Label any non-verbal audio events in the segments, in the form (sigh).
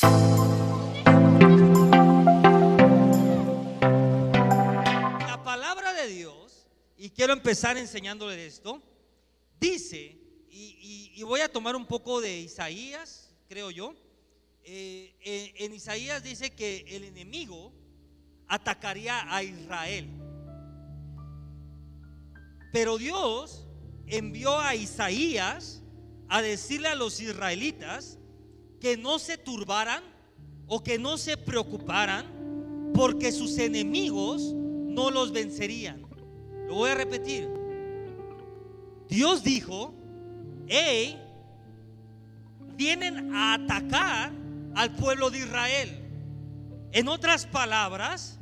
La palabra de Dios, y quiero empezar enseñándole esto, dice, y, voy a tomar un poco de Isaías, creo yo. Eh, eh, en Isaías dice que el enemigo atacaría a Israel. Pero Dios envió a Isaías a decirle a los israelitas que no se turbaran o que no se preocuparan porque sus enemigos no los vencerían. Lo voy a repetir. Dios dijo, hey, vienen a atacar al pueblo de Israel. En otras palabras,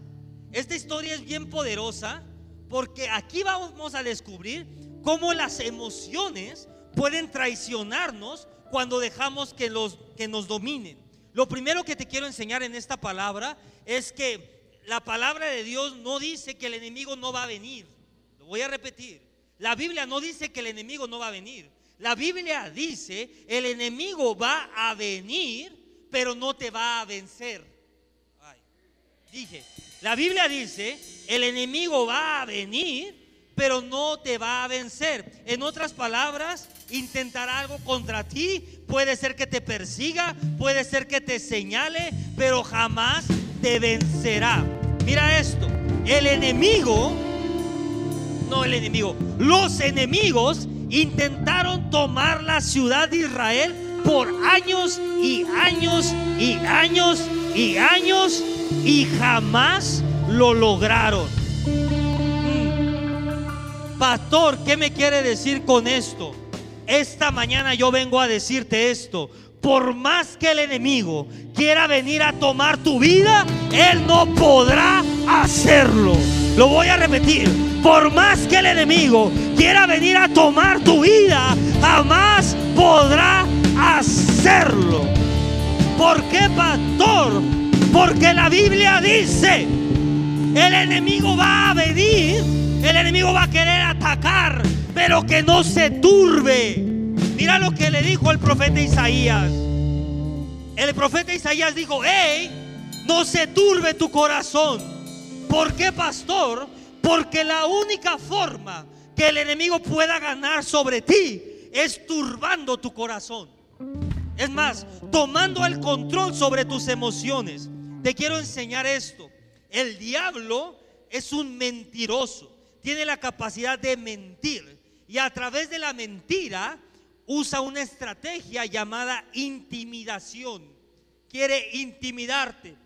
esta historia es bien poderosa porque aquí vamos a descubrir cómo las emociones pueden traicionarnos cuando dejamos que, los, que nos dominen. Lo primero que te quiero enseñar en esta palabra es que la palabra de Dios no dice que el enemigo no va a venir. Lo voy a repetir. La Biblia no dice que el enemigo no va a venir. La Biblia dice, el enemigo va a venir, pero no te va a vencer. Ay, dije, la Biblia dice, el enemigo va a venir, pero no te va a vencer. En otras palabras, intentará algo contra ti, puede ser que te persiga, puede ser que te señale, pero jamás te vencerá. Mira esto, el enemigo, no el enemigo, los enemigos intentaron tomar la ciudad de Israel por años y años y años y años y jamás lo lograron. Pastor, ¿qué me quiere decir con esto? Esta mañana yo vengo a decirte esto. Por más que el enemigo quiera venir a tomar tu vida, él no podrá hacerlo. Lo voy a repetir. Por más que el enemigo quiera venir a tomar tu vida, jamás podrá hacerlo. ¿Por qué, pastor? Porque la Biblia dice, el enemigo va a venir, el enemigo va a querer atacar, pero que no se turbe. Mira lo que le dijo el profeta Isaías. El profeta Isaías dijo, hey, no se turbe tu corazón. ¿Por qué, pastor? Porque la única forma que el enemigo pueda ganar sobre ti es turbando tu corazón. Es más, tomando el control sobre tus emociones. Te quiero enseñar esto. El diablo es un mentiroso. Tiene la capacidad de mentir. Y a través de la mentira usa una estrategia llamada intimidación. Quiere intimidarte.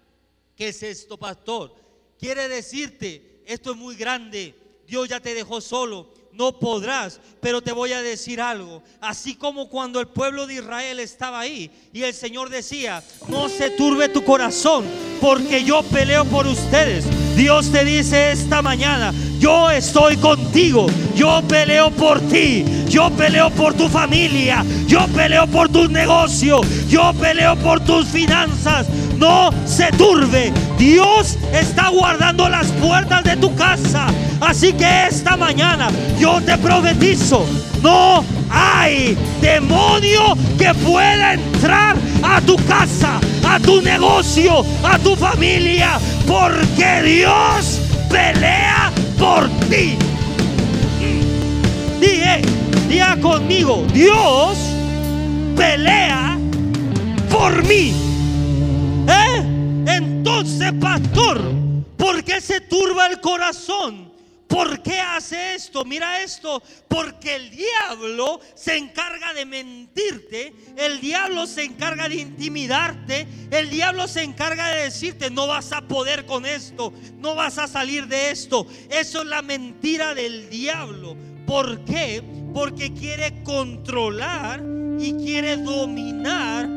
¿Qué es esto, pastor? Quiere decirte, esto es muy grande. Dios ya te dejó solo. No podrás, pero te voy a decir algo. Así como cuando el pueblo de Israel estaba ahí y el Señor decía, no se turbe tu corazón, porque yo peleo por ustedes. Dios te dice esta mañana, yo estoy contigo, yo peleo por ti, yo peleo por tu familia, yo peleo por tu negocio, yo peleo por tus finanzas. No se turbe, Dios está guardando las puertas de tu casa. Así que esta mañana yo te profetizo, no hay demonio que pueda entrar a tu casa, a tu negocio, a tu familia, porque Dios pelea por ti. Dije, diga conmigo, Dios pelea por mí. ¿Eh? Entonces, pastor, ¿por qué se turba el corazón? ¿Por qué hace esto? Mira esto, porque el diablo se encarga de mentirte, el diablo se encarga de intimidarte, el diablo se encarga de decirte, no vas a poder con esto, no vas a salir de esto. Eso es la mentira del diablo. ¿Por qué? Porque quiere controlar y quiere dominar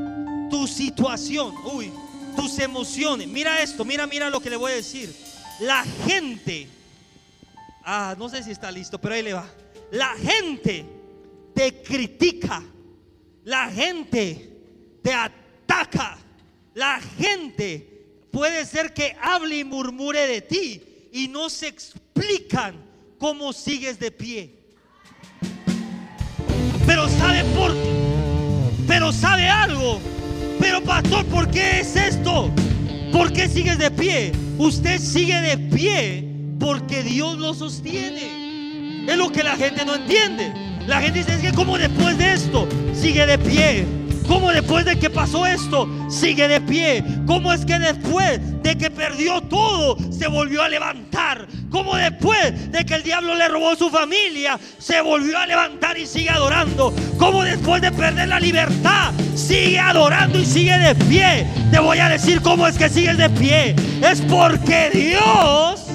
tu situación, uy, tus emociones. Mira esto, mira, mira lo que le voy a decir. La gente Ah, no sé si está listo, pero ahí le va. La gente te critica. La gente te ataca. La gente puede ser que hable y murmure de ti y no se explican cómo sigues de pie. Pero sabe por Pero sabe algo. Pero pastor, ¿por qué es esto? ¿Por qué sigues de pie? Usted sigue de pie porque Dios lo sostiene. Es lo que la gente no entiende. La gente dice, es que como después de esto sigue de pie. Como después de que pasó esto, sigue de pie. Como es que después de que perdió todo, se volvió a levantar. Como después de que el diablo le robó su familia, se volvió a levantar y sigue adorando. Como después de perder la libertad, sigue adorando y sigue de pie. Te voy a decir cómo es que sigues de pie. Es porque Dios...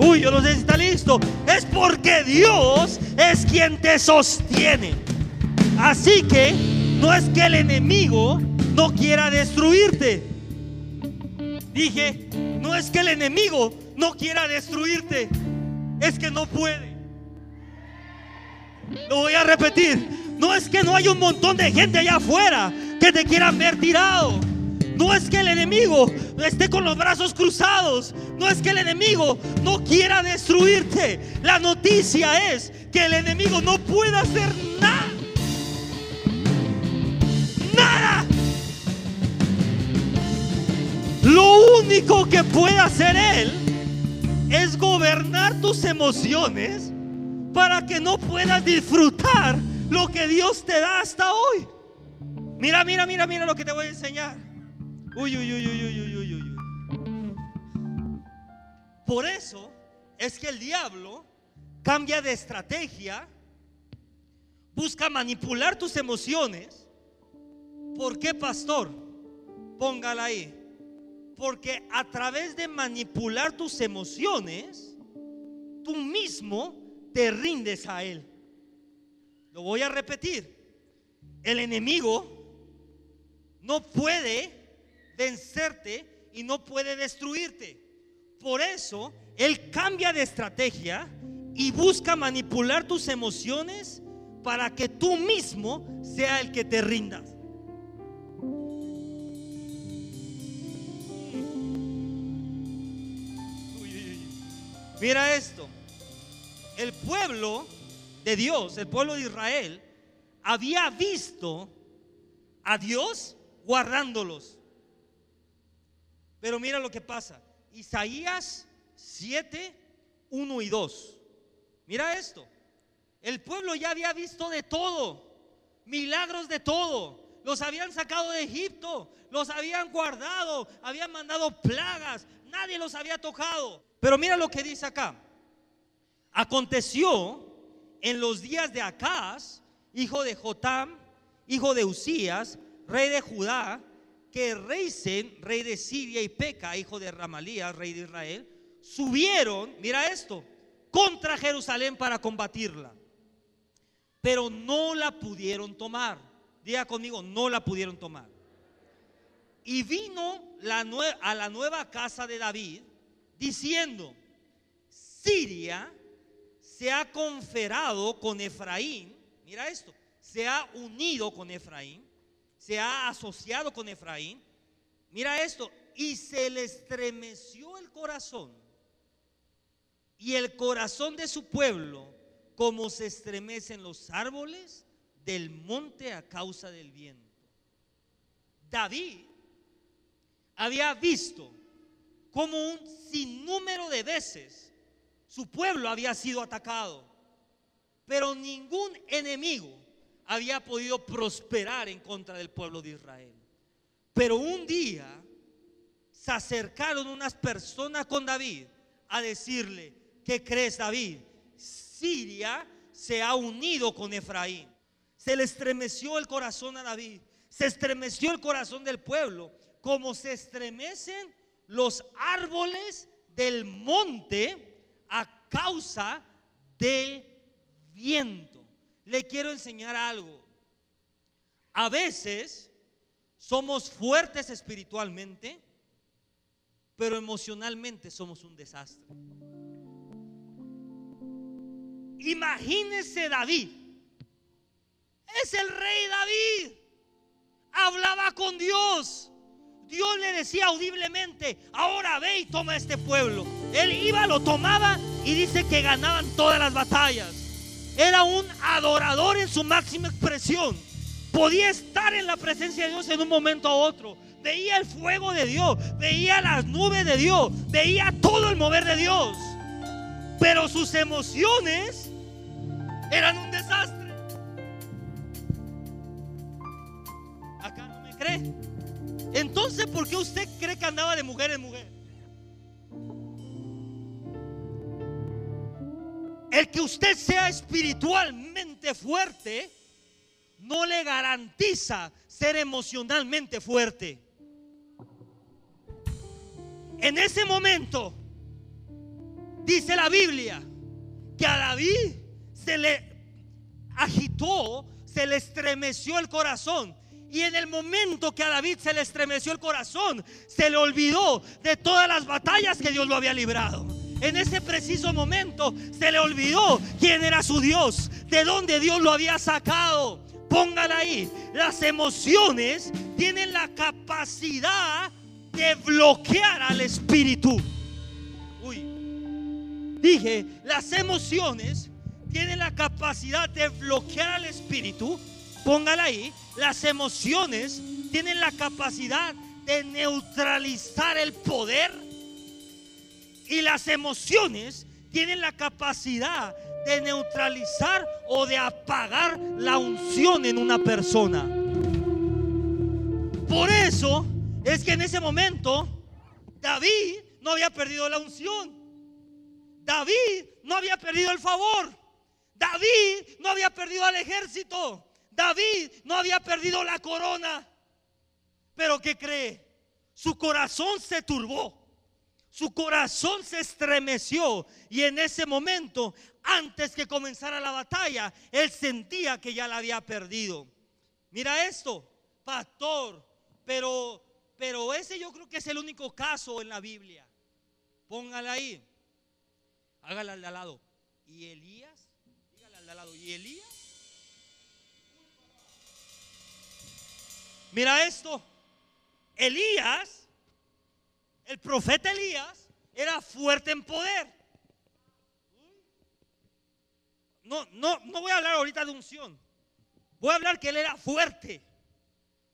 Uy, yo no sé si está listo. Es porque Dios es quien te sostiene. Así que no es que el enemigo no quiera destruirte. Dije, no es que el enemigo no quiera destruirte, es que no puede. Lo voy a repetir, no es que no hay un montón de gente allá afuera que te quieran ver tirado. No es que el enemigo esté con los brazos cruzados. No es que el enemigo no quiera destruirte. La noticia es que el enemigo no puede hacer nada nada. Lo único que puede hacer Él es gobernar tus emociones para que no puedas disfrutar lo que Dios te da hasta hoy. Mira, mira, mira, mira lo que te voy a enseñar. Uy, uy, uy, uy, uy, uy, uy. Por eso es que el diablo cambia de estrategia, busca manipular tus emociones ¿Por qué, pastor? Póngala ahí. Porque a través de manipular tus emociones, tú mismo te rindes a él. Lo voy a repetir. El enemigo no puede vencerte y no puede destruirte. Por eso, él cambia de estrategia y busca manipular tus emociones para que tú mismo sea el que te rindas. Mira esto. El pueblo de Dios, el pueblo de Israel, había visto a Dios guardándolos. Pero mira lo que pasa. Isaías 7, 1 y 2. Mira esto. El pueblo ya había visto de todo. Milagros de todo. Los habían sacado de Egipto. Los habían guardado. Habían mandado plagas. Nadie los había tocado. Pero mira lo que dice acá. Aconteció en los días de Acaz, hijo de Jotam, hijo de Usías, rey de Judá, que Reisen, rey de Siria, y Peca, hijo de Ramalías, rey de Israel, subieron, mira esto, contra Jerusalén para combatirla. Pero no la pudieron tomar. Diga conmigo, no la pudieron tomar. Y vino a la nueva casa de David diciendo, Siria se ha conferado con Efraín, mira esto, se ha unido con Efraín, se ha asociado con Efraín, mira esto, y se le estremeció el corazón y el corazón de su pueblo como se estremecen los árboles del monte a causa del viento. David había visto como un sinnúmero de veces su pueblo había sido atacado, pero ningún enemigo había podido prosperar en contra del pueblo de Israel. Pero un día se acercaron unas personas con David a decirle, ¿qué crees David? Siria se ha unido con Efraín. Se le estremeció el corazón a David, se estremeció el corazón del pueblo, como se estremecen los árboles del monte a causa del viento. Le quiero enseñar algo. A veces somos fuertes espiritualmente, pero emocionalmente somos un desastre. Imagínese David. Es el rey David. Hablaba con Dios Dios le decía audiblemente, ahora ve y toma este pueblo. Él iba, lo tomaba y dice que ganaban todas las batallas. Era un adorador en su máxima expresión. Podía estar en la presencia de Dios en un momento a otro. Veía el fuego de Dios, veía las nubes de Dios, veía todo el mover de Dios. Pero sus emociones eran un desastre. Acá no me cree. Entonces, ¿por qué usted cree que andaba de mujer en mujer? El que usted sea espiritualmente fuerte no le garantiza ser emocionalmente fuerte. En ese momento, dice la Biblia, que a David se le agitó, se le estremeció el corazón. Y en el momento que a David se le estremeció el corazón, se le olvidó de todas las batallas que Dios lo había librado. En ese preciso momento se le olvidó quién era su Dios, de dónde Dios lo había sacado. Póngala ahí. Las emociones tienen la capacidad de bloquear al espíritu. Uy. Dije, las emociones tienen la capacidad de bloquear al espíritu. Póngala ahí. Las emociones tienen la capacidad de neutralizar el poder y las emociones tienen la capacidad de neutralizar o de apagar la unción en una persona. Por eso es que en ese momento David no había perdido la unción. David no había perdido el favor. David no había perdido al ejército. David no había perdido la corona. Pero ¿qué cree? Su corazón se turbó. Su corazón se estremeció y en ese momento, antes que comenzara la batalla, él sentía que ya la había perdido. Mira esto, pastor, pero pero ese yo creo que es el único caso en la Biblia. Póngala ahí. Hágala al lado. ¿Y Elías? Dígale al lado. ¿Y Elías? Mira esto. Elías el profeta Elías era fuerte en poder. No, no, no voy a hablar ahorita de unción. Voy a hablar que él era fuerte.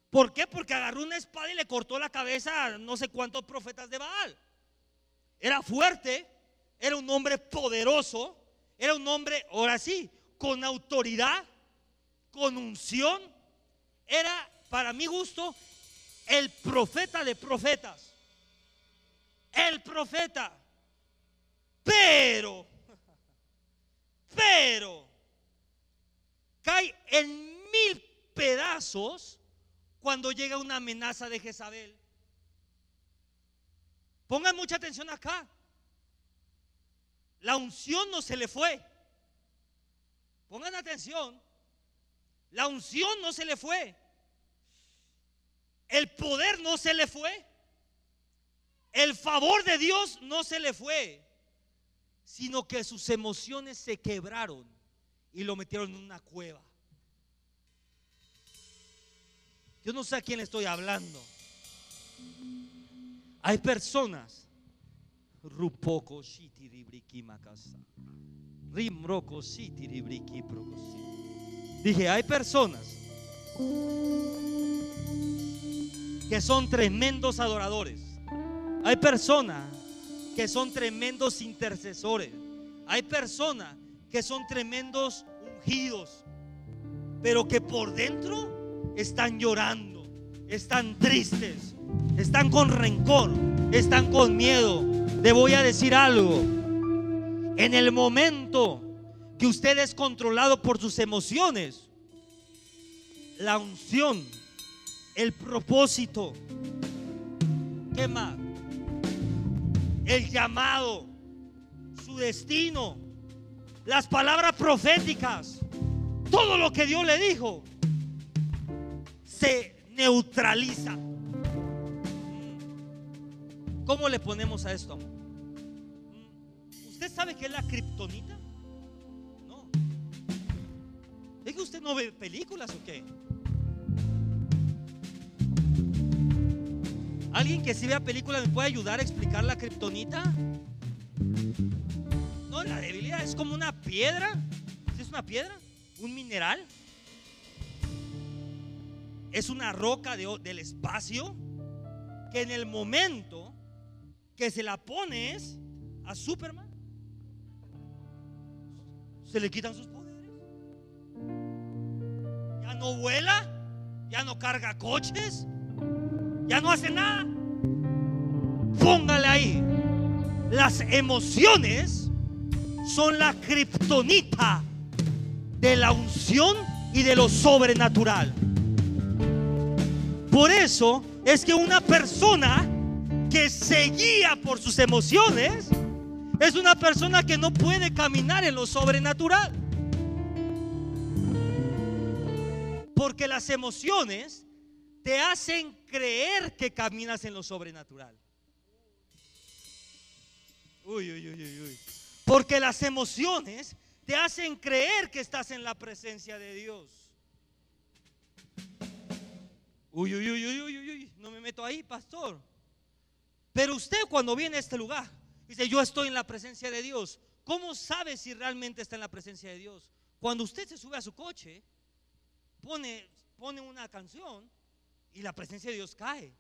¿Por qué? Porque agarró una espada y le cortó la cabeza a no sé cuántos profetas de Baal. Era fuerte, era un hombre poderoso, era un hombre, ahora sí, con autoridad, con unción. Era, para mi gusto, el profeta de profetas el profeta. Pero, pero, cae en mil pedazos cuando llega una amenaza de Jezabel. Pongan mucha atención acá. La unción no se le fue. Pongan atención. La unción no se le fue. El poder no se le fue. El favor de Dios no se le fue, sino que sus emociones se quebraron y lo metieron en una cueva. Yo no sé a quién le estoy hablando. Hay personas. Dije, hay personas que son tremendos adoradores. Hay personas que son tremendos intercesores. Hay personas que son tremendos ungidos, pero que por dentro están llorando, están tristes, están con rencor, están con miedo. Le voy a decir algo. En el momento que usted es controlado por sus emociones, la unción, el propósito, ¿qué más? El llamado, su destino, las palabras proféticas, todo lo que Dios le dijo, se neutraliza. ¿Cómo le ponemos a esto, ¿Usted sabe qué es la kriptonita? No. ¿Es que usted no ve películas o qué? ¿Alguien que si vea películas me puede ayudar a explicar la kriptonita? No, la debilidad es como una piedra. ¿Es una piedra? ¿Un mineral? es una roca del espacio que en el momento que se la pones a Superman, se le quitan sus poderes. Ya no vuela, ya no carga coches, ya no hace nada. Póngale ahí. Las emociones son la kriptonita de la unción y de lo sobrenatural. Por eso es que una persona que se guía por sus emociones es una persona que no puede caminar en lo sobrenatural. Porque las emociones te hacen creer que caminas en lo sobrenatural. Uy, uy, uy, uy, uy. Porque las emociones te hacen creer que estás en la presencia de Dios. Uy, uy, uy, uy, uy, uy, no me meto ahí, pastor. Pero usted cuando viene a este lugar, dice, yo estoy en la presencia de Dios. ¿Cómo sabe si realmente está en la presencia de Dios? Cuando usted se sube a su coche, pone, pone una canción y la presencia de Dios cae.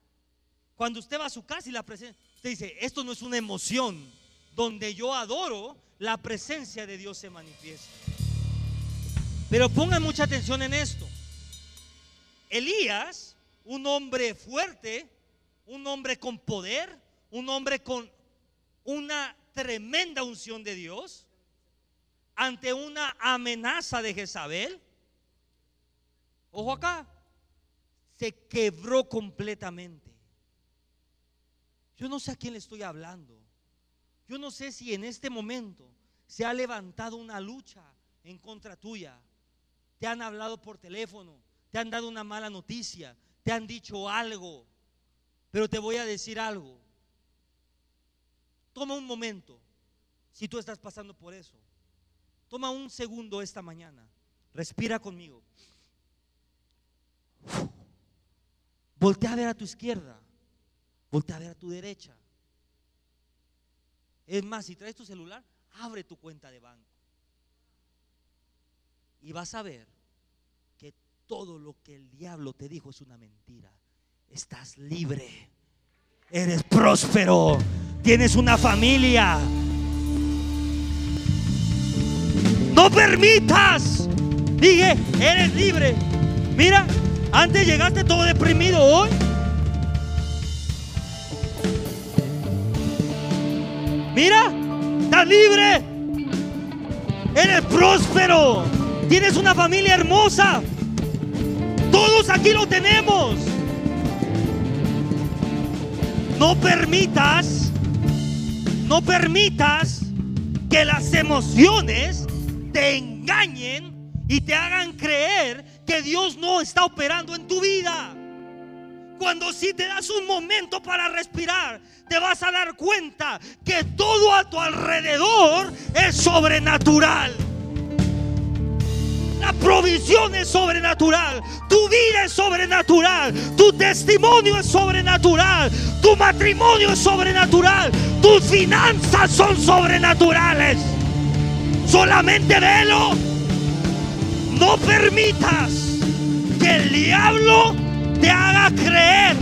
Cuando usted va a su casa y la presencia, usted dice, esto no es una emoción, donde yo adoro, la presencia de Dios se manifiesta. Pero pongan mucha atención en esto. Elías un hombre fuerte, un hombre con poder, un hombre con una tremenda unción de Dios, ante una amenaza de Jezabel. Ojo acá, se quebró completamente. Yo no sé a quién le estoy hablando. Yo no sé si en este momento se ha levantado una lucha en contra tuya. Te han hablado por teléfono, te han dado una mala noticia, te han dicho algo, pero te voy a decir algo. Toma un momento, si tú estás pasando por eso. Toma un segundo esta mañana. Respira conmigo. Voltea a ver a tu izquierda. Voltea a ver a tu derecha. Es más, si traes tu celular, abre tu cuenta de banco. Y vas a ver todo lo que el diablo te dijo es una mentira. Estás libre. Eres próspero. Tienes una familia. No permitas. Dije, eres libre. Mira, antes llegaste todo deprimido hoy. Mira, estás libre. Eres próspero. Tienes una familia hermosa. Todos aquí lo tenemos. No permitas, no permitas que las emociones te engañen y te hagan creer que Dios no está operando en tu vida. Cuando si te das un momento para respirar, te vas a dar cuenta que todo a tu alrededor es sobrenatural. La provisión es sobrenatural. Tu vida es sobrenatural. Tu testimonio es sobrenatural. Tu matrimonio es sobrenatural. Tus finanzas son sobrenaturales. Solamente velo. No permitas que el diablo te haga creer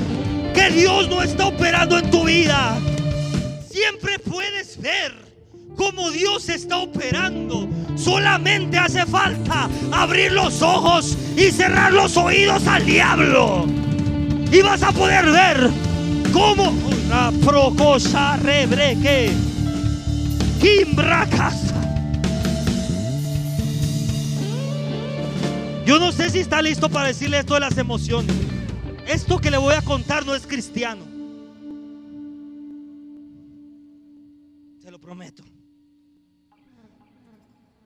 que Dios no está operando en tu vida. Siempre puedes ver cómo Dios está operando Solamente hace falta abrir los ojos y cerrar los oídos al diablo. Y vas a poder ver cómo una procosa rebreque. Yo no sé si está listo para decirle esto de las emociones. Esto que le voy a contar no es cristiano. Se lo prometo.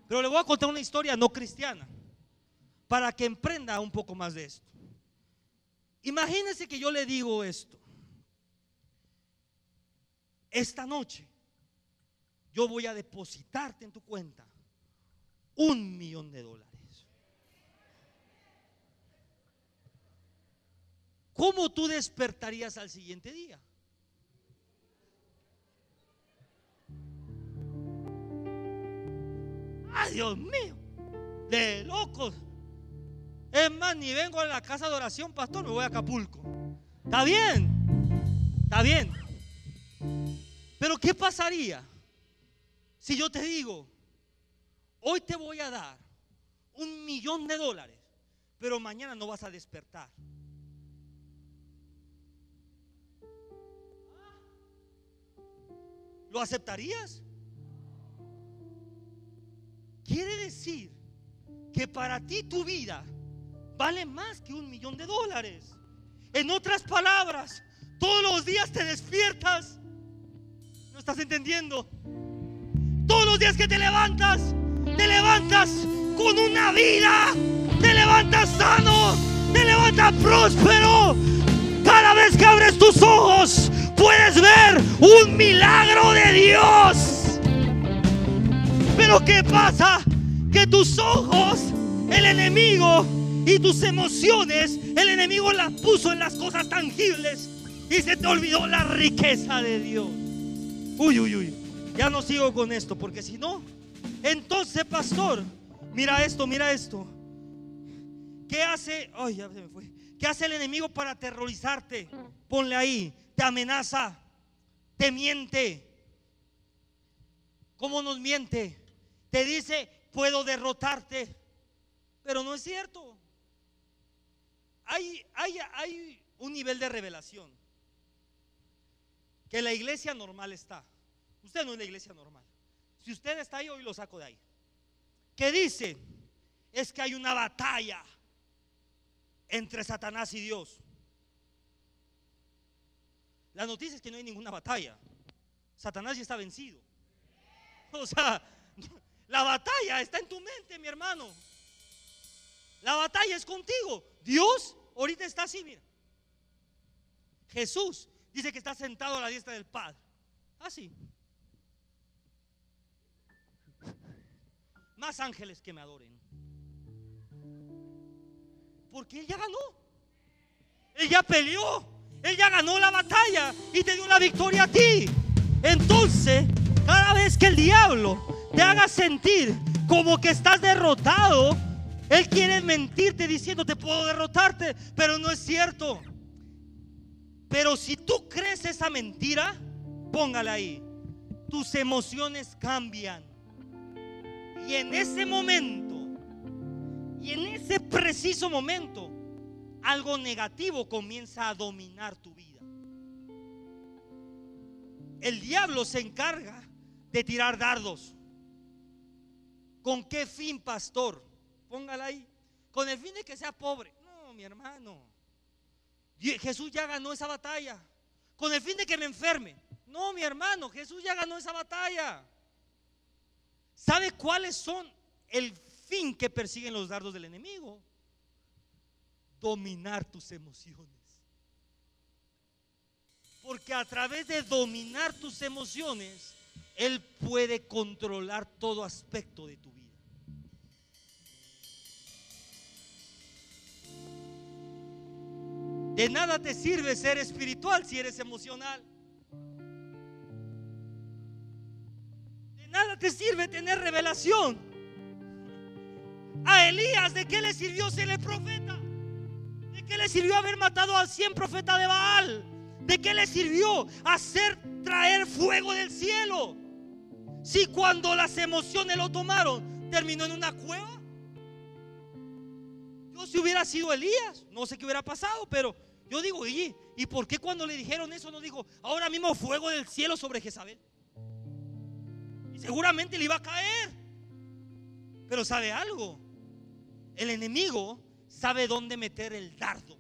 Pero le voy a contar una historia no cristiana para que emprenda un poco más de esto. Imagínense que yo le digo esto. Esta noche yo voy a depositarte en tu cuenta un millón de dólares. ¿Cómo tú despertarías al siguiente día? Dios mío! De locos. Es más, ni vengo a la casa de oración, pastor, me voy a Acapulco. Está bien, está bien. Pero ¿qué pasaría si yo te digo, hoy te voy a dar un millón de dólares, pero mañana no vas a despertar? ¿Lo aceptarías? Quiere decir que para ti tu vida vale más que un millón de dólares. En otras palabras, todos los días te despiertas. ¿No estás entendiendo? Todos los días que te levantas, te levantas con una vida. Te levantas sano, te levantas próspero. Cada vez que abres tus ojos, puedes ver un milagro de Dios. Pero ¿qué pasa? Que tus ojos, el enemigo y tus emociones, el enemigo las puso en las cosas tangibles y se te olvidó la riqueza de Dios. Uy, uy, uy. Ya no sigo con esto porque si no, entonces, pastor, mira esto, mira esto. ¿Qué hace? Ay, me fue. ¿Qué hace el enemigo para aterrorizarte? Ponle ahí te amenaza, te miente. ¿Cómo nos miente? Te dice, puedo derrotarte, pero no es cierto. Hay, hay, hay un nivel de revelación que la iglesia normal está. Usted no es la iglesia normal. Si usted está ahí, hoy lo saco de ahí. ¿Qué dice? Es que hay una batalla entre Satanás y Dios. La noticia es que no hay ninguna batalla. Satanás ya está vencido. O sea, (laughs) la batalla está en tu mente, mi hermano. La batalla es contigo. Dios ahorita está así, mira. Jesús dice que está sentado a la diestra del Padre. Así. Más ángeles que me adoren. Porque Él ya ganó. Él ya peleó. Él ya ganó la batalla y te dio la victoria a ti. Entonces, cada vez que el diablo te haga sentir como que estás derrotado, él quiere mentirte diciendo te puedo derrotarte, pero no es cierto. Pero si tú crees esa mentira, póngala ahí. Tus emociones cambian. Y en ese momento, y en ese preciso momento, algo negativo comienza a dominar tu vida. El diablo se encarga de tirar dardos. ¿Con qué fin, pastor? Póngala ahí. Con el fin de que sea pobre. No, mi hermano. Jesús ya ganó esa batalla. Con el fin de que me enferme. No, mi hermano, Jesús ya ganó esa batalla. ¿Sabe cuáles son el fin que persiguen los dardos del enemigo? Dominar tus emociones. Porque a través de dominar tus emociones, Él puede controlar todo aspecto de tu vida. De nada te sirve ser espiritual si eres emocional. De nada te sirve tener revelación. A Elías, ¿de qué le sirvió ser el profeta? Qué le sirvió haber matado a 100 profetas de Baal? ¿De qué le sirvió hacer traer fuego del cielo? Si cuando las emociones lo tomaron, terminó en una cueva. Yo si hubiera sido Elías, no sé qué hubiera pasado, pero yo digo, ¿y, ¿y por qué cuando le dijeron eso no dijo, ahora mismo fuego del cielo sobre Jezabel? Y seguramente le iba a caer. Pero sabe algo, el enemigo sabe dónde meter el dardo.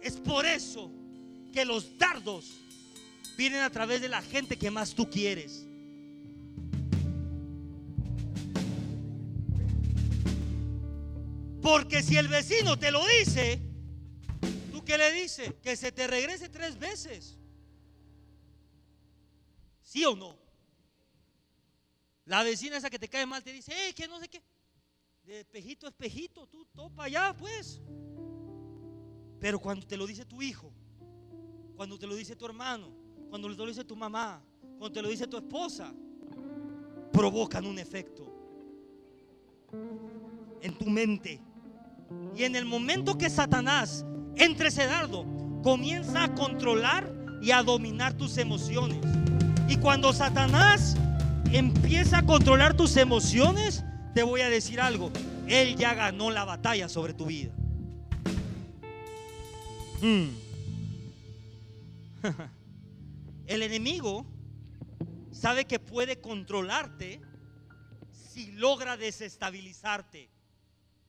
Es por eso que los dardos vienen a través de la gente que más tú quieres. Porque si el vecino te lo dice, ¿tú qué le dices? Que se te regrese tres veces. ¿Sí o no? La vecina esa que te cae mal te dice, eh, que no sé qué de espejito a espejito, tú topa allá, pues. Pero cuando te lo dice tu hijo, cuando te lo dice tu hermano, cuando te lo dice tu mamá, cuando te lo dice tu esposa, provocan un efecto. en tu mente. Y en el momento que Satanás entre ese dardo, comienza a controlar y a dominar tus emociones. Y cuando Satanás empieza a controlar tus emociones, te voy a decir algo, él ya ganó la batalla sobre tu vida. Hmm. (laughs) El enemigo sabe que puede controlarte si logra desestabilizarte.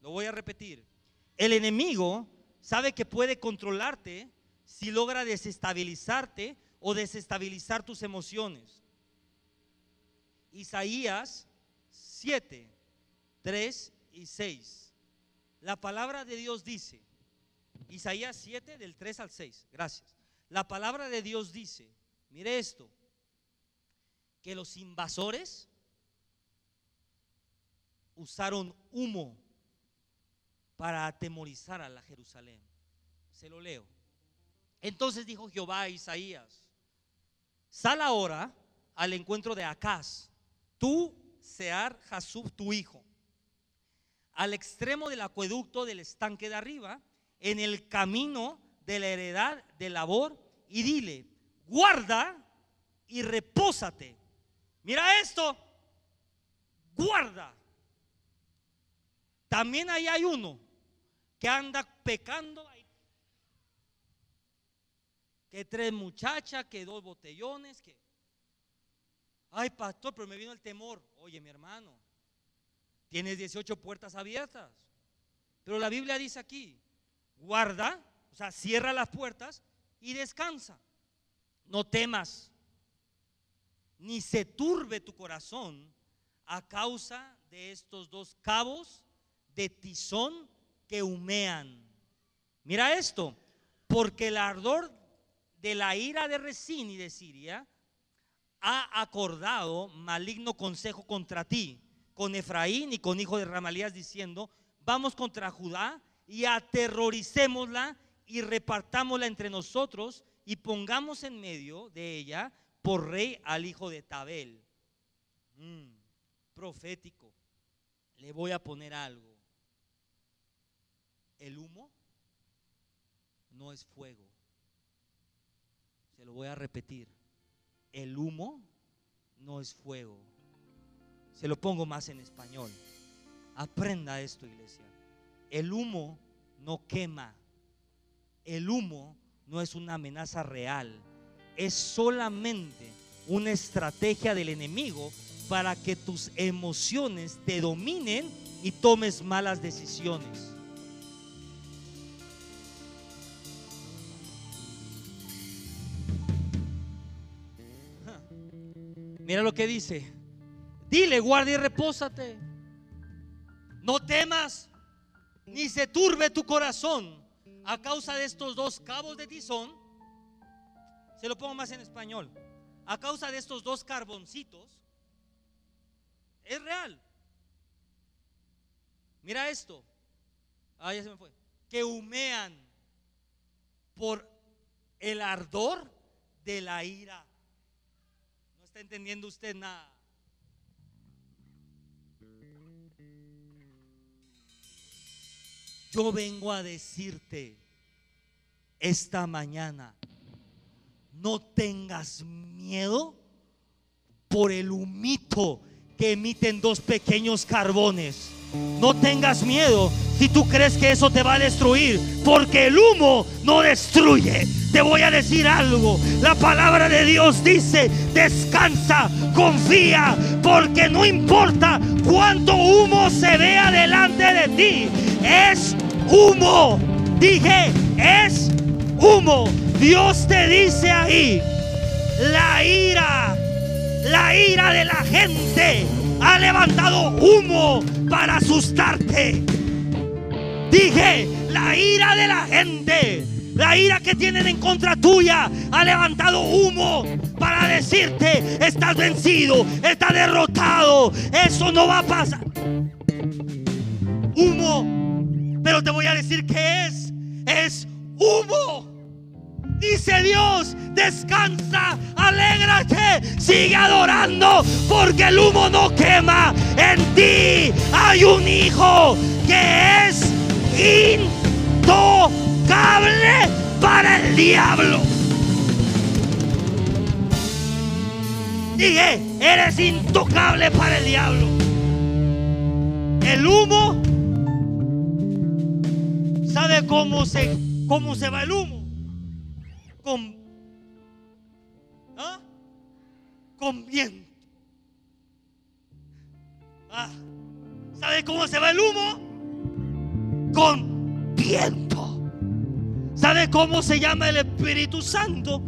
Lo voy a repetir. El enemigo sabe que puede controlarte si logra desestabilizarte o desestabilizar tus emociones. Isaías 7, 3 y 6. La palabra de Dios dice, Isaías 7 del 3 al 6, gracias. La palabra de Dios dice, mire esto, que los invasores usaron humo para atemorizar a la Jerusalén. Se lo leo. Entonces dijo Jehová a Isaías, sal ahora al encuentro de Acaz, tú, Sear Jasub, tu hijo, al extremo del acueducto del estanque de arriba, en el camino de la heredad de labor, y dile, guarda y repósate. Mira esto, guarda. También ahí hay uno que anda pecando. Que tres muchachas, que dos botellones, que... Ay, pastor, pero me vino el temor. Oye, mi hermano, tienes 18 puertas abiertas. Pero la Biblia dice aquí, guarda, o sea, cierra las puertas y descansa. No temas, ni se turbe tu corazón a causa de estos dos cabos de tizón que humean. Mira esto, porque el ardor de la ira de Resín y de Siria ha acordado maligno consejo contra ti, con Efraín y con hijo de Ramalías, diciendo, vamos contra Judá y aterroricémosla y repartámosla entre nosotros y pongamos en medio de ella por rey al hijo de Tabel. Mm, profético. Le voy a poner algo. El humo no es fuego. Se lo voy a repetir. El humo no es fuego. Se lo pongo más en español. Aprenda esto, iglesia. El humo no quema. El humo no es una amenaza real. Es solamente una estrategia del enemigo para que tus emociones te dominen y tomes malas decisiones. Mira lo que dice. Dile, guarda y repósate. No temas, ni se turbe tu corazón a causa de estos dos cabos de tizón. Se lo pongo más en español. A causa de estos dos carboncitos. Es real. Mira esto. Ah, se me fue. Que humean por el ardor de la ira entendiendo usted nada. Yo vengo a decirte esta mañana, no tengas miedo por el humito que emiten dos pequeños carbones. No tengas miedo si tú crees que eso te va a destruir, porque el humo no destruye. Te voy a decir algo. La palabra de Dios dice, descansa, confía, porque no importa cuánto humo se vea delante de ti. Es humo. Dije, es humo. Dios te dice ahí, la ira, la ira de la gente ha levantado humo para asustarte. Dije, la ira de la gente, la ira que tienen en contra tuya, ha levantado humo para decirte, estás vencido, estás derrotado, eso no va a pasar. Humo, pero te voy a decir que es, es humo. Dice Dios, descansa, alégrate, sigue adorando, porque el humo no quema. En ti hay un hijo que es intocable para el diablo. Dije, eres intocable para el diablo. El humo, ¿sabe cómo se, cómo se va el humo? Con, ¿ah? con viento. Ah, ¿Sabe cómo se va el humo? Con viento. ¿Sabe cómo se llama el Espíritu Santo?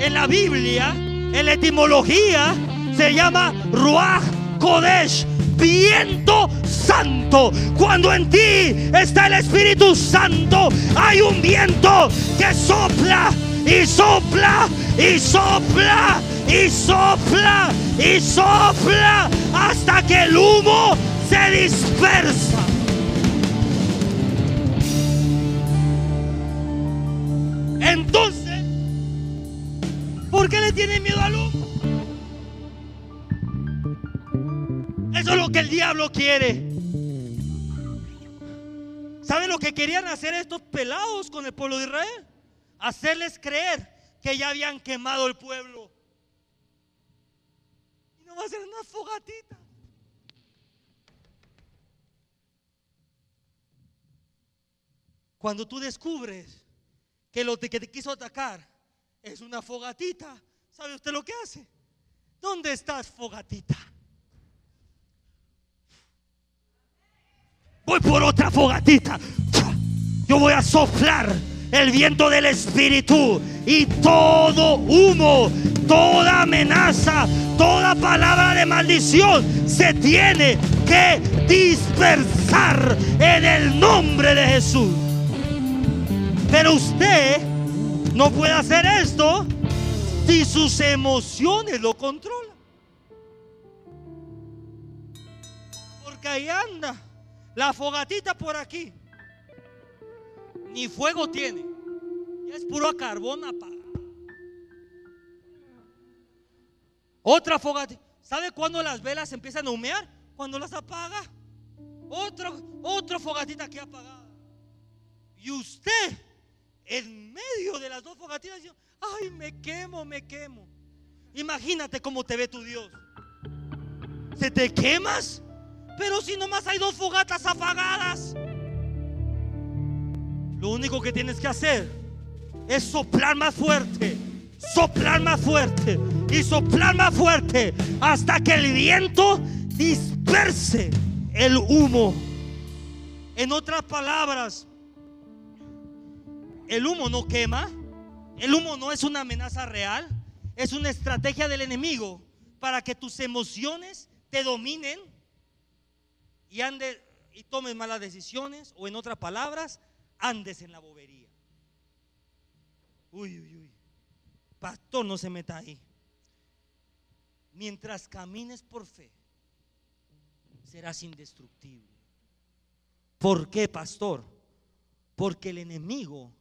En la Biblia, en la etimología, se llama Ruach Kodesh viento santo. Cuando en ti está el Espíritu Santo, hay un viento que sopla y sopla y sopla y sopla y sopla hasta que el humo se dispersa. Entonces, ¿por qué le tiene miedo al humo? Eso es lo que el diablo quiere. ¿Saben lo que querían hacer estos pelados con el pueblo de Israel? Hacerles creer que ya habían quemado el pueblo. Y no va a ser una fogatita. Cuando tú descubres que lo que te quiso atacar es una fogatita, ¿sabe usted lo que hace? ¿Dónde estás, fogatita? voy por otra fogatita. Yo voy a soplar el viento del Espíritu y todo humo, toda amenaza, toda palabra de maldición se tiene que dispersar en el nombre de Jesús. Pero usted no puede hacer esto si sus emociones lo controlan. Porque ahí anda la fogatita por aquí. Ni fuego tiene. Es puro carbón apagado. Otra fogatita. ¿Sabe cuándo las velas empiezan a humear? Cuando las apaga. Otro, otra fogatita que apagada. Y usted, en medio de las dos fogatitas, dice, ay, me quemo, me quemo. Imagínate cómo te ve tu Dios. ¿Se te quemas? Pero si nomás hay dos fogatas apagadas. Lo único que tienes que hacer es soplar más fuerte, soplar más fuerte y soplar más fuerte hasta que el viento disperse el humo. En otras palabras, el humo no quema, el humo no es una amenaza real, es una estrategia del enemigo para que tus emociones te dominen y ande y tomes malas decisiones o en otras palabras, andes en la bobería. Uy, uy, uy. Pastor, no se meta ahí. Mientras camines por fe, serás indestructible. ¿Por qué, pastor? Porque el enemigo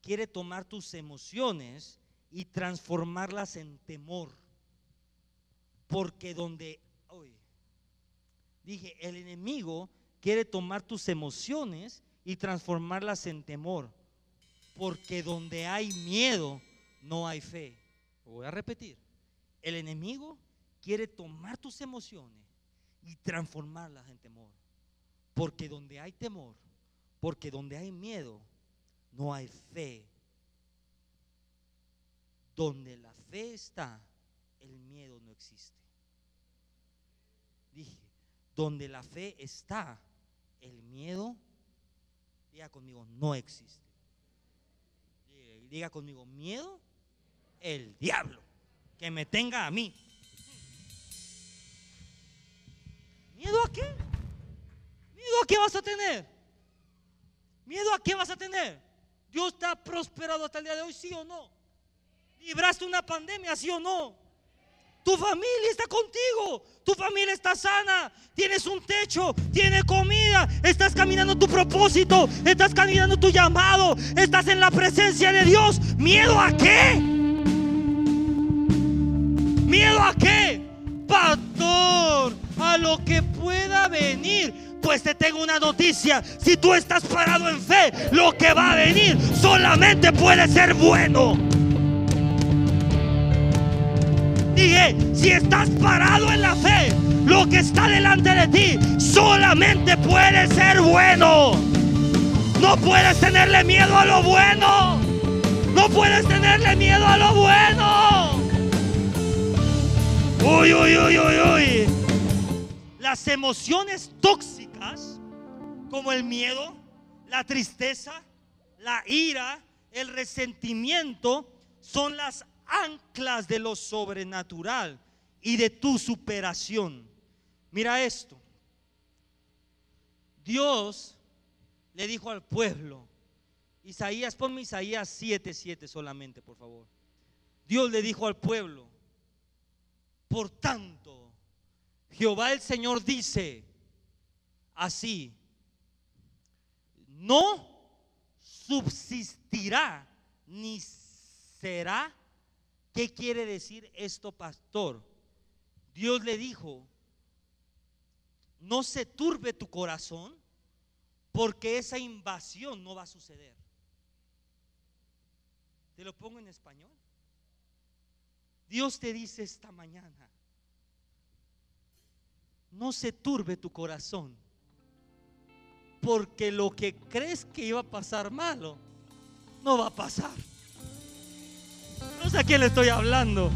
quiere tomar tus emociones y transformarlas en temor. Porque donde Dije, el enemigo quiere tomar tus emociones y transformarlas en temor. Porque donde hay miedo, no hay fe. voy a repetir. El enemigo quiere tomar tus emociones y transformarlas en temor. Porque donde hay temor, porque donde hay miedo, no hay fe. Donde la fe está, el miedo no existe. Dije, donde la fe está, el miedo, diga conmigo, no existe. Diga conmigo, miedo, el diablo, que me tenga a mí. ¿Miedo a qué? ¿Miedo a qué vas a tener? ¿Miedo a qué vas a tener? ¿Dios te ha prosperado hasta el día de hoy, sí o no? ¿Libraste una pandemia, sí o no? Tu familia está contigo. Tu familia está sana. Tienes un techo. Tienes comida. Estás caminando tu propósito. Estás caminando tu llamado. Estás en la presencia de Dios. ¿Miedo a qué? ¿Miedo a qué? Pastor, a lo que pueda venir. Pues te tengo una noticia. Si tú estás parado en fe, lo que va a venir solamente puede ser bueno. Si estás parado en la fe, lo que está delante de ti solamente puede ser bueno. No puedes tenerle miedo a lo bueno. No puedes tenerle miedo a lo bueno. Uy, uy, uy, uy, uy. Las emociones tóxicas, como el miedo, la tristeza, la ira, el resentimiento, son las anclas de lo sobrenatural y de tu superación. Mira esto. Dios le dijo al pueblo, Isaías, ponme Isaías 7:7 solamente, por favor. Dios le dijo al pueblo, por tanto, Jehová el Señor dice así, no subsistirá ni será ¿Qué quiere decir esto, pastor? Dios le dijo, no se turbe tu corazón porque esa invasión no va a suceder. Te lo pongo en español. Dios te dice esta mañana, no se turbe tu corazón porque lo que crees que iba a pasar malo, no va a pasar. No sé a quién le estoy hablando.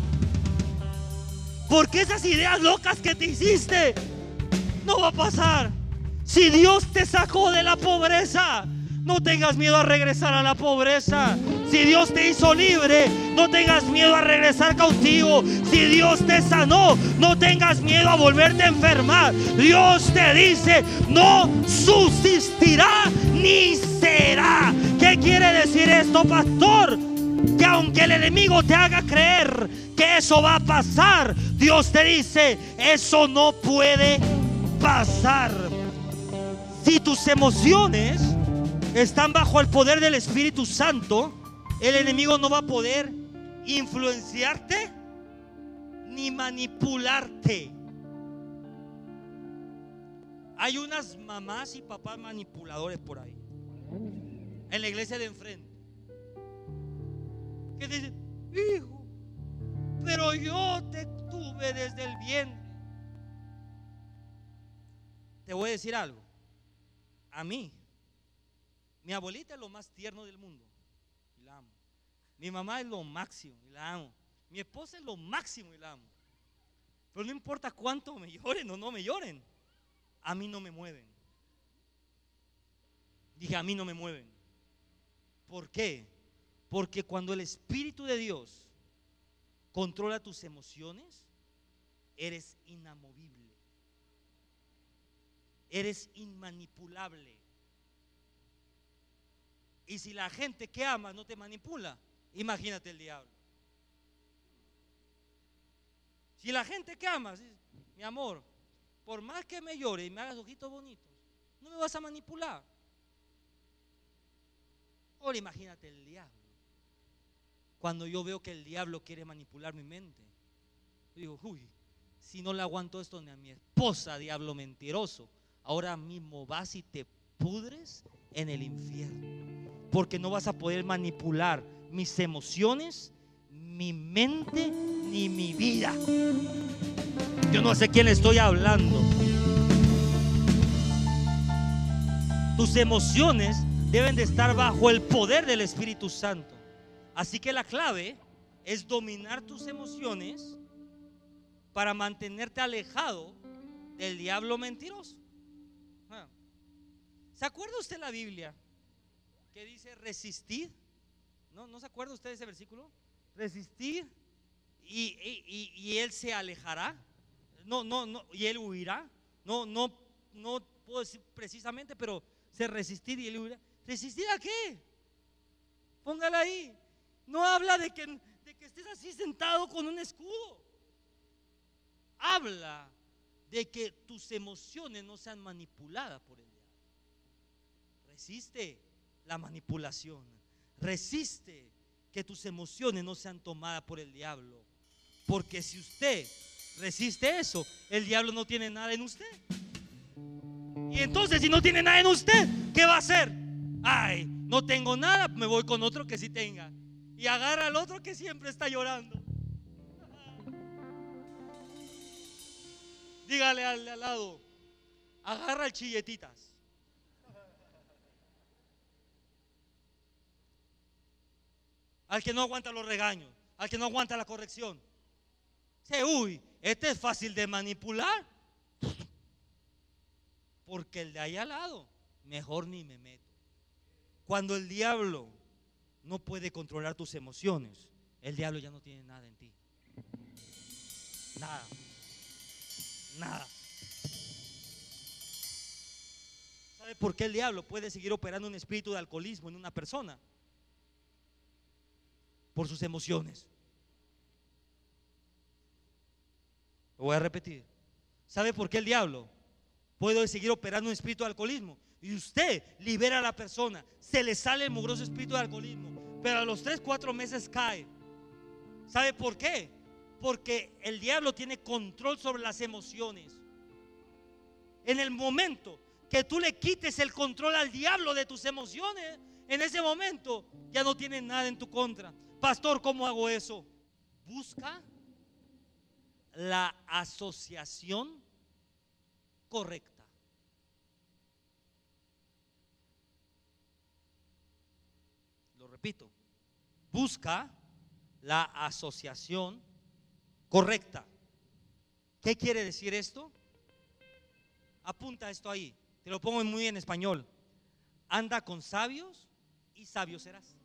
Porque esas ideas locas que te hiciste no va a pasar. Si Dios te sacó de la pobreza, no tengas miedo a regresar a la pobreza. Si Dios te hizo libre, no tengas miedo a regresar cautivo. Si Dios te sanó, no tengas miedo a volverte a enfermar. Dios te dice, no subsistirá ni será. ¿Qué quiere decir esto, pastor? Que aunque el enemigo te haga creer que eso va a pasar, Dios te dice, eso no puede pasar. Si tus emociones están bajo el poder del Espíritu Santo, el enemigo no va a poder influenciarte ni manipularte. Hay unas mamás y papás manipuladores por ahí. En la iglesia de enfrente que dice, hijo, pero yo te tuve desde el vientre. Te voy a decir algo. A mí, mi abuelita es lo más tierno del mundo. Y la amo. Mi mamá es lo máximo y la amo. Mi esposa es lo máximo y la amo. Pero no importa cuánto me lloren o no me lloren. A mí no me mueven. Dije, a mí no me mueven. ¿Por qué? Porque cuando el Espíritu de Dios controla tus emociones, eres inamovible. Eres inmanipulable. Y si la gente que ama no te manipula, imagínate el diablo. Si la gente que amas, mi amor, por más que me llore y me hagas ojitos bonitos, no me vas a manipular. Ahora imagínate el diablo cuando yo veo que el diablo quiere manipular mi mente. digo, uy, si no le aguanto esto ni a mi esposa, diablo mentiroso, ahora mismo vas y te pudres en el infierno. Porque no vas a poder manipular mis emociones, mi mente, ni mi vida. Yo no sé quién estoy hablando. Tus emociones deben de estar bajo el poder del Espíritu Santo. Así que la clave es dominar tus emociones para mantenerte alejado del diablo mentiroso. Ah. ¿Se acuerda usted la Biblia que dice resistir? ¿No, ¿No se acuerda usted de ese versículo? Resistir y, él se alejará. No, no, no, y él huirá. No, no, no puedo decir precisamente, pero se resistir y él huirá. ¿Resistir a qué? Póngala ahí. No habla de que, estés así sentado con un escudo. habla de que tus emociones no sean manipuladas por el diablo. Resiste la manipulación. Resiste que tus emociones no sean tomadas por el diablo. Porque si usted resiste eso, el diablo no tiene nada en usted. Y entonces si no tiene nada en usted, ¿qué va a hacer? Ay, no tengo nada, me voy con otro que sí tenga. Y agarra al otro que siempre está llorando. Dígale al, al lado, agarra el chilletitas. Al que no aguanta los regaños, al que no aguanta la corrección. Dice, uy, este es fácil de manipular. Porque el de ahí al lado, mejor ni me meto. Cuando el diablo no puede controlar tus emociones, el diablo ya no tiene nada en ti. Nada. Nada. ¿Sabe por qué el diablo puede seguir operando un espíritu de alcoholismo en una persona? Por sus emociones. Lo voy a repetir. ¿Sabe por qué el diablo puede seguir operando un espíritu de alcoholismo? Y usted libera a la persona, se le sale el mugroso espíritu de alcoholismo, pero a los 3, 4 meses cae. ¿Sabe por qué? Porque el diablo tiene control sobre las emociones. En el momento que tú le quites el control al diablo de tus emociones, en ese momento ya no tiene nada en tu contra. Pastor, ¿cómo hago eso? Busca la asociación correcta. Lo repito, busca la asociación correcta. ¿Qué quiere decir esto? Apunta esto ahí, te lo pongo muy en español. Anda con sabios y sabio serás.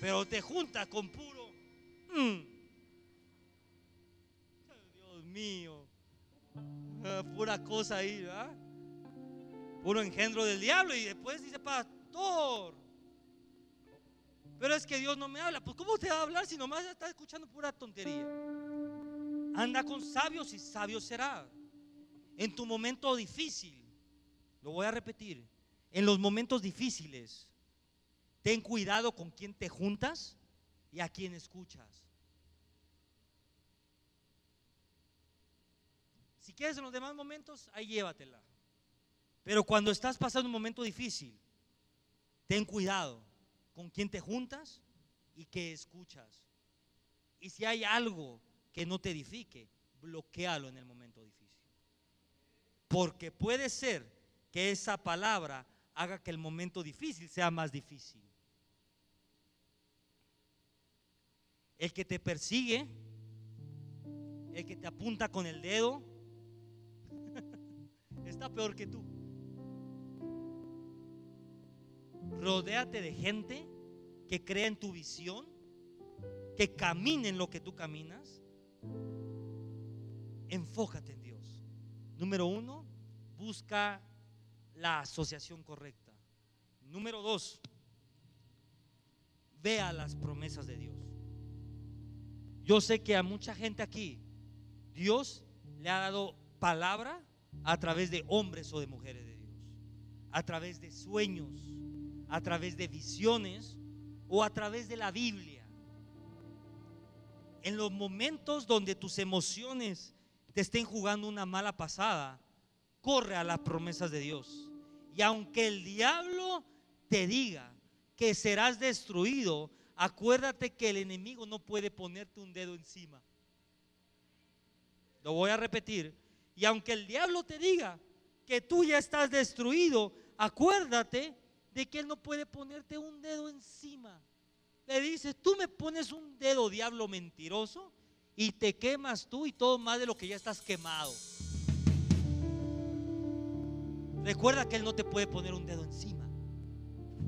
Pero te junta con puro. mm, Dios mío. ah, Pura cosa ahí, ¿verdad? Puro engendro del diablo. Y después dice, pastor. Pero es que Dios no me habla. Pues, ¿cómo te va a hablar si nomás está escuchando pura tontería? Anda con sabios y sabio será. En tu momento difícil, lo voy a repetir, en los momentos difíciles, ten cuidado con quién te juntas y a quién escuchas. Si quieres en los demás momentos, ahí llévatela. Pero cuando estás pasando un momento difícil, ten cuidado con quién te juntas y qué escuchas. Y si hay algo que no te edifique, bloquealo en el momento difícil. Porque puede ser que esa palabra haga que el momento difícil sea más difícil. El que te persigue, el que te apunta con el dedo, (laughs) está peor que tú. Rodéate de gente que crea en tu visión, que camine en lo que tú caminas. Enfócate en Dios. Número uno, busca la asociación correcta. Número dos, vea las promesas de Dios. Yo sé que a mucha gente aquí, Dios le ha dado palabra a través de hombres o de mujeres de Dios, a través de sueños, a través de visiones o a través de la Biblia. En los momentos donde tus emociones te estén jugando una mala pasada, corre a las promesas de Dios. Y aunque el diablo te diga que serás destruido, acuérdate que el enemigo no puede ponerte un dedo encima. Lo voy a repetir. Y aunque el diablo te diga que tú ya estás destruido, acuérdate de que él no puede ponerte un dedo encima. Le dices, tú me pones un dedo, diablo mentiroso, y te quemas tú y todo más de lo que ya estás quemado. Recuerda que él no te puede poner un dedo encima.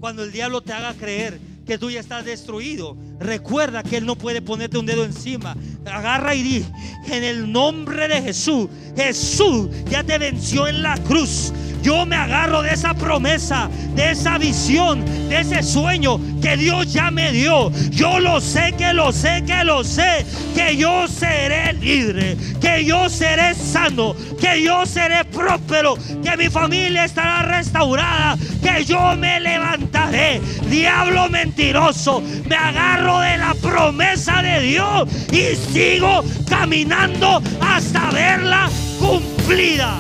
Cuando el diablo te haga creer que tú ya estás destruido, recuerda que Él no puede ponerte un dedo encima. Agarra y di, en el nombre de Jesús, Jesús ya te venció en la cruz. Yo me agarro de esa promesa, de esa visión, de ese sueño que Dios ya me dio. Yo lo sé, que lo sé, que lo sé, que yo seré libre, que yo seré sano, que yo seré próspero, que mi familia estará restaurada, que yo me levantaré. Diablo mentiroso, me agarro de la promesa de Dios y sigo caminando hasta verla cumplida.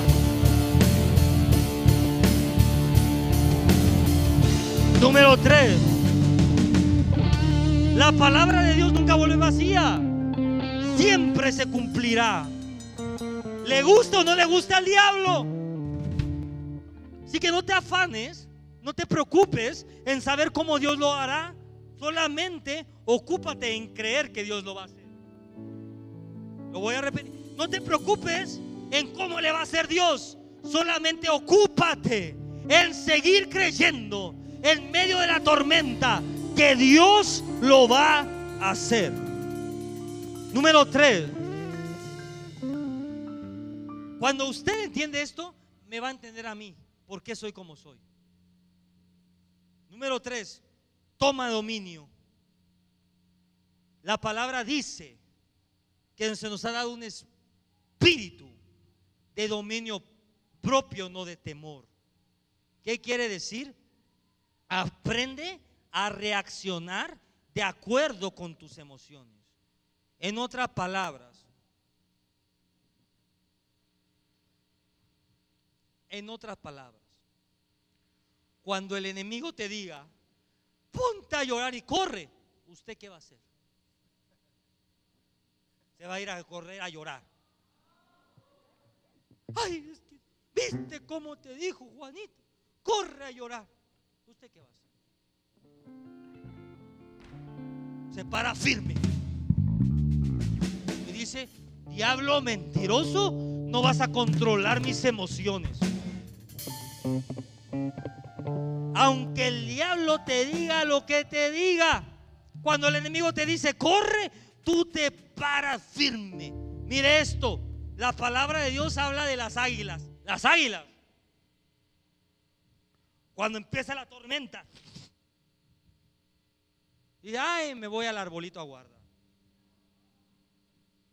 Número 3. La palabra de Dios nunca vuelve vacía. Siempre se cumplirá. ¿Le gusta o no le gusta al diablo? Así que no te afanes, no te preocupes en saber cómo Dios lo hará. Solamente ocúpate en creer que Dios lo va a hacer. Lo voy a repetir. No te preocupes en cómo le va a hacer Dios. Solamente ocúpate en seguir creyendo en medio de la tormenta que Dios lo va a hacer. Número 3. Cuando usted entiende esto, me va a entender a mí por qué soy como soy. Número 3. Toma dominio. La palabra dice que se nos ha dado un espíritu de dominio propio, no de temor. ¿Qué quiere decir? Aprende a reaccionar de acuerdo con tus emociones. En otras palabras, en otras palabras, cuando el enemigo te diga, ponte a llorar y corre, ¿usted qué va a hacer? Se va a ir a correr a llorar. Ay, ¿viste cómo te dijo Juanito? Corre a llorar. ¿Usted qué va a hacer? Se para firme. Y dice, diablo mentiroso, no vas a controlar mis emociones. Aunque el diablo te diga lo que te diga, cuando el enemigo te dice, corre, tú te paras firme. Mire esto, la palabra de Dios habla de las águilas. Las águilas cuando empieza la tormenta. Dice, ay, me voy al arbolito a guardar.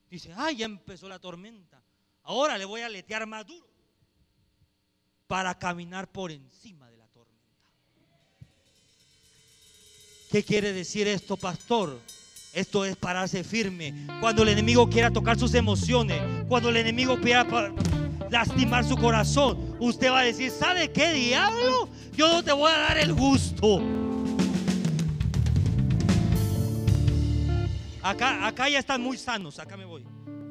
Dice, ay, ya empezó la tormenta. Ahora le voy a letear más duro para caminar por encima de la tormenta. ¿Qué quiere decir esto, pastor? Esto es pararse firme. Cuando el enemigo quiera tocar sus emociones, cuando el enemigo quiera lastimar su corazón, usted va a decir, ¿sabe qué diablo? Yo no te voy a dar el gusto. Acá, acá ya están muy sanos, acá me voy.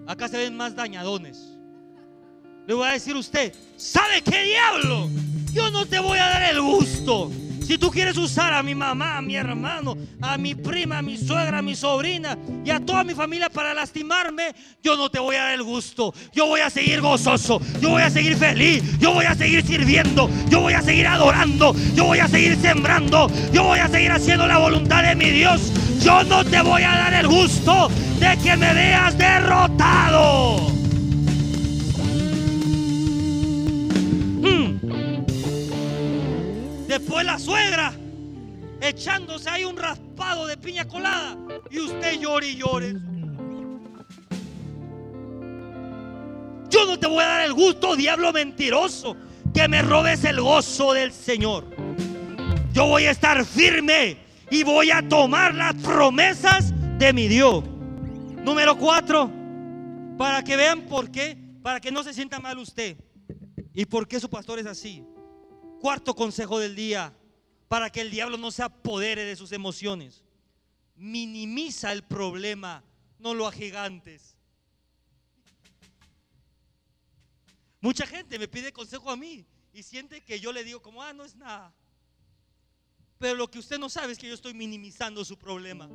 Acá se ven más dañadones. Le voy a decir a usted, ¿sabe qué diablo? Yo no te voy a dar el gusto. Si tú quieres usar a mi mamá, a mi hermano, a mi prima, a mi suegra, a mi sobrina y a toda mi familia para lastimarme, yo no te voy a dar el gusto. Yo voy a seguir gozoso, yo voy a seguir feliz, yo voy a seguir sirviendo, yo voy a seguir adorando, yo voy a seguir sembrando, yo voy a seguir haciendo la voluntad de mi Dios. Yo no te voy a dar el gusto de que me veas derrotado. Después la suegra echándose ahí un raspado de piña colada y usted llore y llore. Yo no te voy a dar el gusto, diablo mentiroso, que me robes el gozo del Señor. Yo voy a estar firme y voy a tomar las promesas de mi Dios. Número cuatro, para que vean por qué, para que no se sienta mal usted y por qué su pastor es así. Cuarto consejo del día, para que el diablo no se apodere de sus emociones. Minimiza el problema, no lo agigantes. Mucha gente me pide consejo a mí y siente que yo le digo como, ah, no es nada. Pero lo que usted no sabe es que yo estoy minimizando su problema.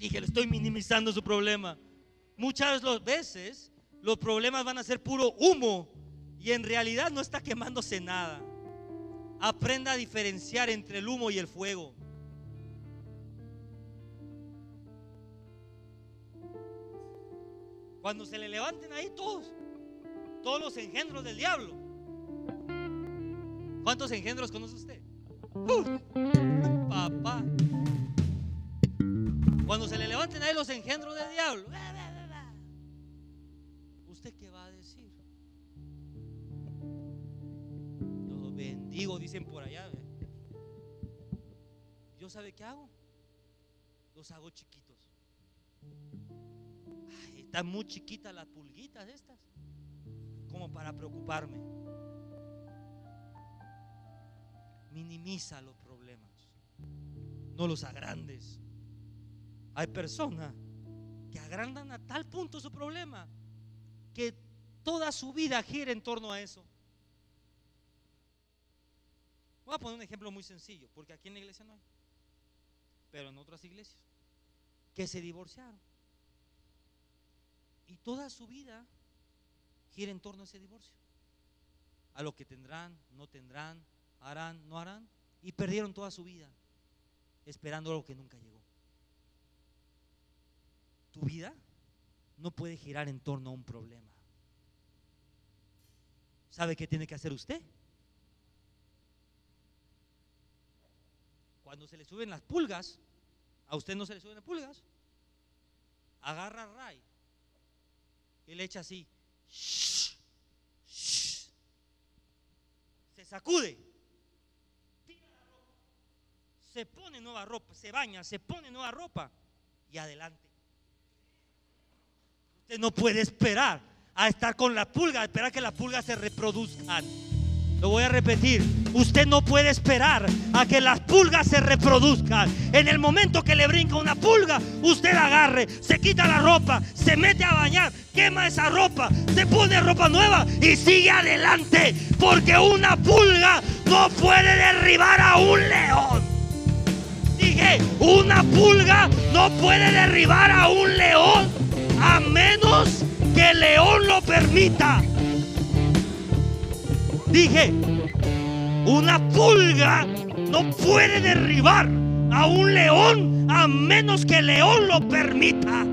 Y que le estoy minimizando su problema. Muchas veces los problemas van a ser puro humo y en realidad no está quemándose nada. Aprenda a diferenciar entre el humo y el fuego. Cuando se le levanten ahí todos, todos los engendros del diablo. ¿Cuántos engendros conoce usted? Papá. Cuando se le levanten ahí los engendros del diablo, Dicen por allá. ¿Yo sabe qué hago? Los hago chiquitos. están muy chiquitas las pulguitas estas, como para preocuparme. Minimiza los problemas, no los agrandes. Hay personas que agrandan a tal punto su problema que toda su vida gira en torno a eso. Voy a poner un ejemplo muy sencillo, porque aquí en la iglesia no hay, pero en otras iglesias, que se divorciaron. Y toda su vida gira en torno a ese divorcio. A lo que tendrán, no tendrán, harán, no harán. Y perdieron toda su vida esperando algo que nunca llegó. Tu vida no puede girar en torno a un problema. ¿Sabe qué tiene que hacer usted? Cuando se le suben las pulgas, a usted no se le suben las pulgas, agarra a Ray y le echa así. Se sacude. Se pone nueva ropa, se baña, se pone nueva ropa y adelante. Usted no puede esperar a estar con la pulga, esperar que la pulga se reproduzcan. Lo voy a repetir. Usted no puede esperar a que las pulgas se reproduzcan. En el momento que le brinca una pulga, usted agarre, se quita la ropa, se mete a bañar, quema esa ropa, se pone ropa nueva y sigue adelante. Porque una pulga no puede derribar a un león. Dije, una pulga no puede derribar a un león a menos que el león lo permita. Dije, una pulga no puede derribar a un león a menos que el león lo permita.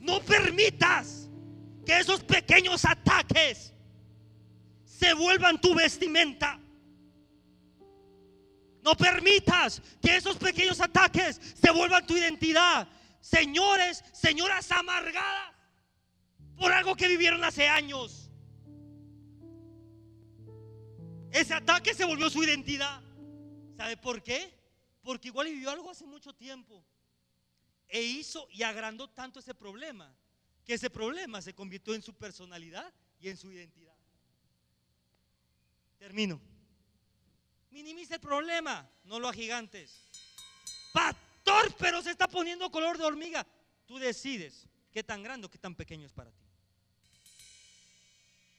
No permitas que esos pequeños ataques se vuelvan tu vestimenta. No permitas que esos pequeños ataques se vuelvan tu identidad. Señores, señoras amargadas por algo que vivieron hace años. Ese ataque se volvió su identidad. ¿Sabe por qué? Porque igual vivió algo hace mucho tiempo. E hizo y agrandó tanto ese problema, que ese problema se convirtió en su personalidad y en su identidad. Termino. Minimiza el problema, no lo agigantes. Pastor, pero se está poniendo color de hormiga. Tú decides qué tan grande o qué tan pequeño es para ti.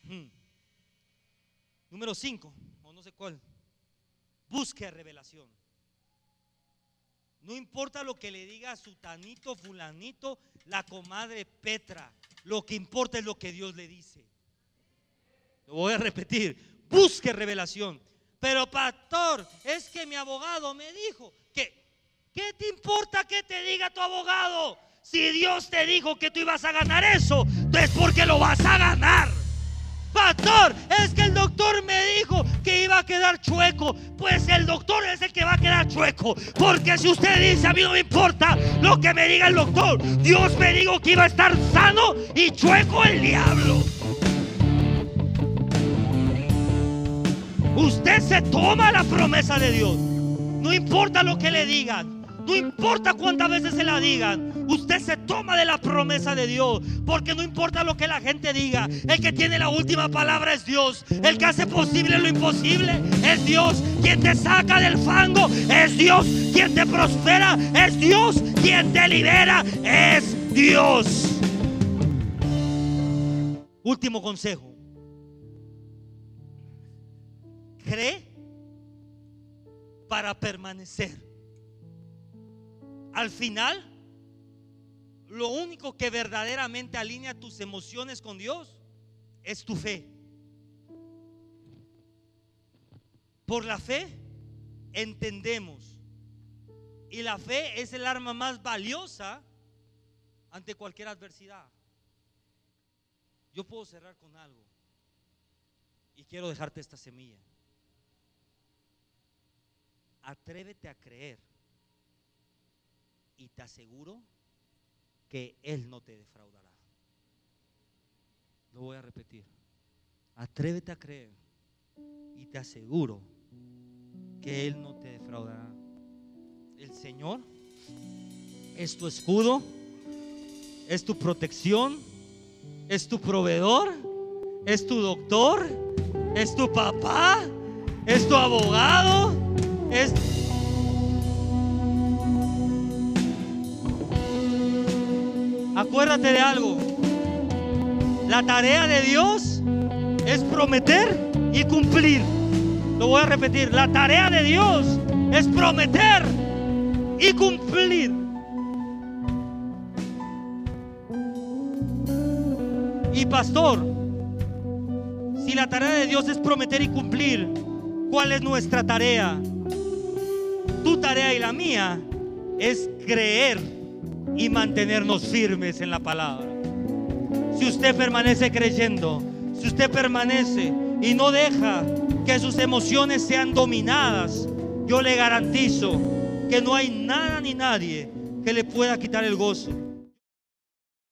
Hmm. Número 5, o no sé cuál. Busque revelación. No importa lo que le diga su tanito, fulanito, la comadre Petra. Lo que importa es lo que Dios le dice. Lo voy a repetir. Busque revelación. Pero pastor, es que mi abogado me dijo que, ¿qué te importa que te diga tu abogado? Si Dios te dijo que tú ibas a ganar eso, es porque lo vas a ganar. Pastor, es que el doctor me dijo que iba a quedar chueco. Pues el doctor es el que va a quedar chueco. Porque si usted dice, a mí no me importa lo que me diga el doctor. Dios me dijo que iba a estar sano y chueco el diablo. Usted se toma la promesa de Dios. No importa lo que le digan. No importa cuántas veces se la digan, usted se toma de la promesa de Dios, porque no importa lo que la gente diga, el que tiene la última palabra es Dios, el que hace posible lo imposible es Dios, quien te saca del fango es Dios, quien te prospera es Dios, quien te libera es Dios. Último consejo. Cree para permanecer. Al final, lo único que verdaderamente alinea tus emociones con Dios es tu fe. Por la fe entendemos. Y la fe es el arma más valiosa ante cualquier adversidad. Yo puedo cerrar con algo. Y quiero dejarte esta semilla. Atrévete a creer. Y te aseguro que Él no te defraudará. Lo voy a repetir. Atrévete a creer. Y te aseguro que Él no te defraudará. El Señor es tu escudo, es tu protección, es tu proveedor, es tu doctor, es tu papá, es tu abogado, es... Acuérdate de algo. La tarea de Dios es prometer y cumplir. Lo voy a repetir. La tarea de Dios es prometer y cumplir. Y pastor, si la tarea de Dios es prometer y cumplir, ¿cuál es nuestra tarea? Tu tarea y la mía es creer y mantenernos firmes en la palabra. Si usted permanece creyendo, si usted permanece y no deja que sus emociones sean dominadas, yo le garantizo que no hay nada ni nadie que le pueda quitar el gozo.